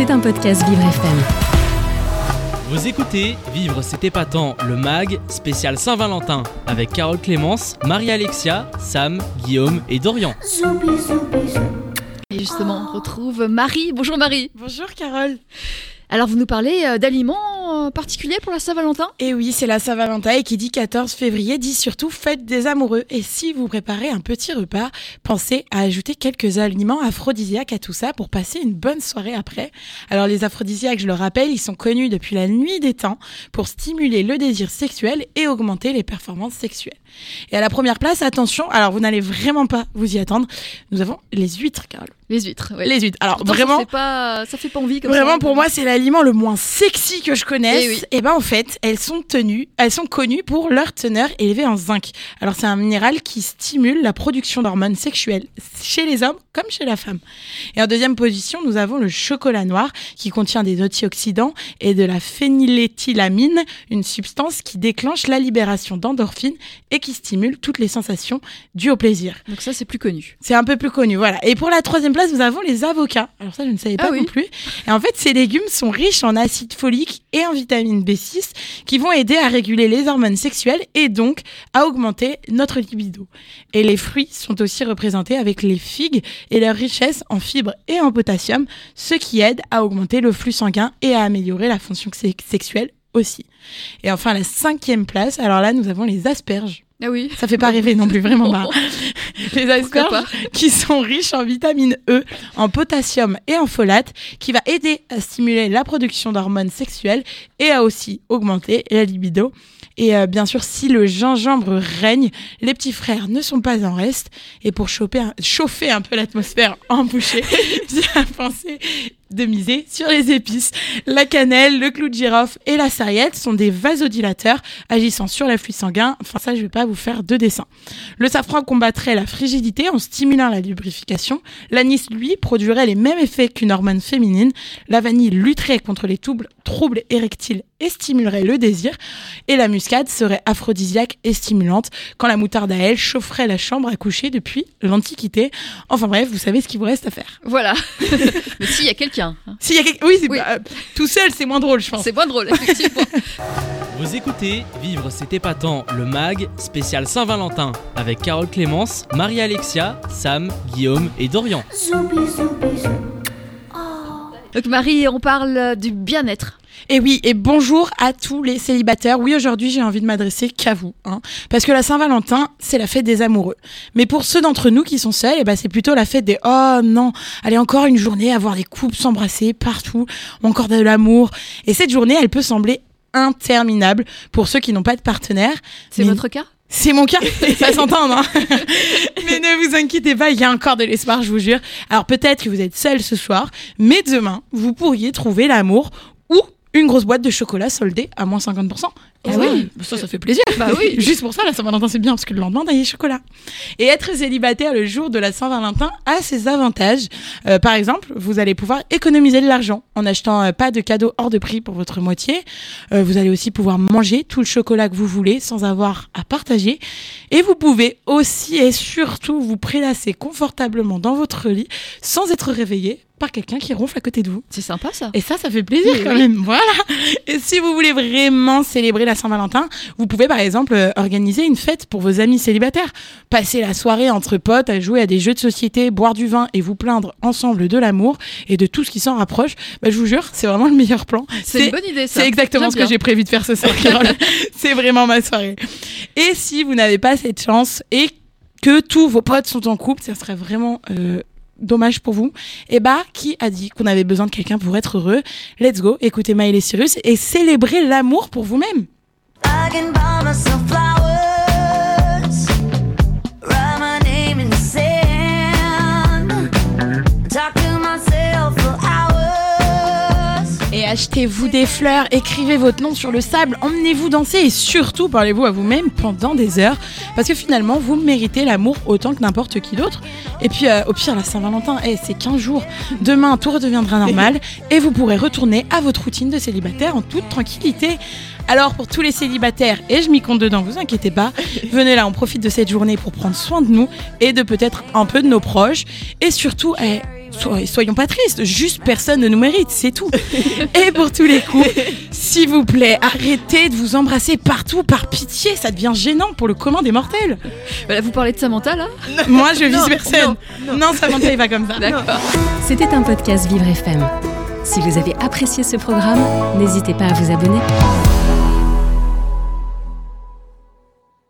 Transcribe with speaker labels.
Speaker 1: C'est un podcast Vivre FM.
Speaker 2: Vous écoutez Vivre c'est épatant, le MAG spécial Saint-Valentin avec Carole Clémence, Marie-Alexia, Sam, Guillaume et Dorian.
Speaker 3: Et justement, on retrouve Marie. Bonjour Marie.
Speaker 4: Bonjour Carole.
Speaker 3: Alors vous nous parlez euh, d'aliments particuliers pour la Saint-Valentin?
Speaker 4: Et oui, c'est la Saint-Valentin et qui dit 14 février dit surtout fête des amoureux. Et si vous préparez un petit repas, pensez à ajouter quelques aliments aphrodisiaques à tout ça pour passer une bonne soirée après. Alors les aphrodisiaques, je le rappelle, ils sont connus depuis la nuit des temps pour stimuler le désir sexuel et augmenter les performances sexuelles. Et à la première place, attention, alors vous n'allez vraiment pas vous y attendre, nous avons les huîtres, Carole.
Speaker 3: Les huîtres, ouais.
Speaker 4: Les huîtres. Alors
Speaker 3: Pourtant,
Speaker 4: vraiment...
Speaker 3: ça fait pas, ça fait pas envie comme
Speaker 4: Vraiment,
Speaker 3: ça.
Speaker 4: pour moi, c'est l'aliment le moins sexy que je connaisse.
Speaker 3: Eh oui.
Speaker 4: Et ben, en fait, elles sont tenues, elles sont connues pour leur teneur élevée en zinc. Alors, c'est un minéral qui stimule la production d'hormones sexuelles chez les hommes comme chez la femme. Et en deuxième position, nous avons le chocolat noir qui contient des antioxydants et de la phényléthylamine, une substance qui déclenche la libération d'endorphines et qui stimule toutes les sensations dues au plaisir.
Speaker 3: Donc ça, c'est plus connu.
Speaker 4: C'est un peu plus connu, voilà. Et pour la troisième place, nous avons les avocats. Alors ça, je ne savais pas
Speaker 3: Ah oui.
Speaker 4: non plus. Et en fait, ces légumes sont riches en acide folique et en vitamine B6 qui vont aider à réguler les hormones sexuelles et donc à augmenter notre libido. Et les fruits sont aussi représentés avec les figues et leur richesse en fibres et en potassium, ce qui aide à augmenter le flux sanguin et à améliorer la fonction se- sexuelle aussi. Et enfin, la cinquième place, alors là, nous avons les asperges.
Speaker 3: Ah oui.
Speaker 4: Ça fait pas rêver non plus, vraiment pas. Les asperges qui sont riches en vitamine E, en potassium et en folate, qui va aider à stimuler la production d'hormones sexuelles et à aussi augmenter la libido. Et euh, bien sûr, si le gingembre règne, les petits frères ne sont pas en reste. Et pour chauffer un, chauffer un peu l'atmosphère en bouchée, j'ai pensé de miser sur les épices. La cannelle, le clou de girofle et la sarriette sont des vasodilateurs agissant sur l'afflux sanguin. Enfin, ça, je vais pas vous faire de dessin. Le safran combattrait la frigidité en stimulant la lubrification. L'anis, lui, produirait les mêmes effets qu'une hormone féminine. La vanille lutterait contre les troubles, troubles érectiles et stimulerait le désir. Et la muscade serait aphrodisiaque et stimulante quand la moutarde à elle chaufferait la chambre à coucher depuis l'Antiquité. Enfin bref, vous savez ce qu'il vous reste à faire.
Speaker 3: Voilà. Mais s'il y a quelqu'un, hein.
Speaker 4: S'il y a quelque- Oui, c'est
Speaker 3: Oui.
Speaker 4: pas- euh, tout seul, c'est moins drôle, je pense.
Speaker 3: c'est moins drôle, effectivement.
Speaker 2: Vous écoutez Vivre c'est épatant, le MAG spécial Saint-Valentin avec Carole Clémence, Marie-Alexia, Sam, Guillaume et Dorian.
Speaker 3: Donc Marie, on parle euh, du bien-être.
Speaker 4: Et oui, et bonjour à tous les célibataires. Oui, aujourd'hui, j'ai envie de m'adresser qu'à vous, hein, parce que la Saint-Valentin, c'est la fête des amoureux. Mais pour ceux d'entre nous qui sont seuls, eh ben, c'est plutôt la fête des oh non, allez encore une journée à voir des couples s'embrasser partout, encore de l'amour. Et cette journée, elle peut sembler interminable pour ceux qui n'ont pas de partenaire.
Speaker 3: C'est
Speaker 4: Mais
Speaker 3: votre cas?
Speaker 4: C'est mon cas, ça s'entend, hein Mais ne vous inquiétez pas, il y a encore de l'espoir, je vous jure. Alors peut-être que vous êtes seul ce soir, mais demain, vous pourriez trouver l'amour ou une grosse boîte de chocolat soldée à moins 50%.
Speaker 3: Ah
Speaker 4: ça,
Speaker 3: oui.
Speaker 4: ça, ça fait plaisir.
Speaker 3: Bah oui.
Speaker 4: Juste pour ça, la Saint-Valentin, c'est bien, parce que le lendemain, on a des chocolats. Et être célibataire le jour de la Saint-Valentin a ses avantages. Euh, par exemple, vous allez pouvoir économiser de l'argent en achetant euh, pas de cadeaux hors de prix pour votre moitié. Euh, vous allez aussi pouvoir manger tout le chocolat que vous voulez sans avoir à partager. Et vous pouvez aussi et surtout vous prélasser confortablement dans votre lit sans être réveillé par quelqu'un qui ronfle à côté de vous.
Speaker 3: C'est sympa ça.
Speaker 4: Et ça, ça fait plaisir
Speaker 3: Oui,
Speaker 4: quand
Speaker 3: oui.
Speaker 4: même. Voilà. Et si vous voulez vraiment célébrer la Saint-Valentin, vous pouvez par exemple euh, organiser une fête pour vos amis célibataires. Passer la soirée entre potes à jouer à des jeux de société, boire du vin et vous plaindre ensemble de l'amour et de tout ce qui s'en rapproche. Bah, je vous jure, c'est vraiment le meilleur plan.
Speaker 3: C'est une bonne idée ça.
Speaker 4: C'est exactement ce que j'ai prévu de faire ce soir, c'est vraiment ma soirée. Et si vous n'avez pas cette chance et que tous vos potes sont en couple, ça serait vraiment euh, dommage pour vous. Et bah, qui a dit qu'on avait besoin de quelqu'un pour être heureux? Let's go, écoutez Miley Cyrus et célébrez l'amour pour vous-même.
Speaker 5: I can buy myself flowers,
Speaker 4: achetez-vous des fleurs, écrivez votre nom sur le sable, emmenez-vous danser et surtout parlez-vous à vous-même pendant des heures. Parce que finalement, vous méritez l'amour autant que n'importe qui d'autre. Et puis, euh, au pire, la Saint-Valentin, eh, c'est 15 jours. Demain, tout redeviendra normal et vous pourrez retourner à votre routine de célibataire en toute tranquillité. Alors, pour tous les célibataires, et je m'y compte dedans, vous inquiétez pas, venez là, on profite de cette journée pour prendre soin de nous et de peut-être un peu de nos proches. Et surtout, eh, soy- soyons pas tristes, juste personne ne nous mérite, c'est tout. Et pour tous les coups, s'il vous plaît, arrêtez de vous embrasser partout par pitié, ça devient gênant pour le commun des mortels.
Speaker 3: Voilà, vous parlez de Samantha là
Speaker 4: Moi, je vise personne. Non, Samantha, il va comme ça.
Speaker 3: D'accord.
Speaker 1: C'était un podcast Vivre FM. Si vous avez apprécié ce programme, n'hésitez pas à vous abonner.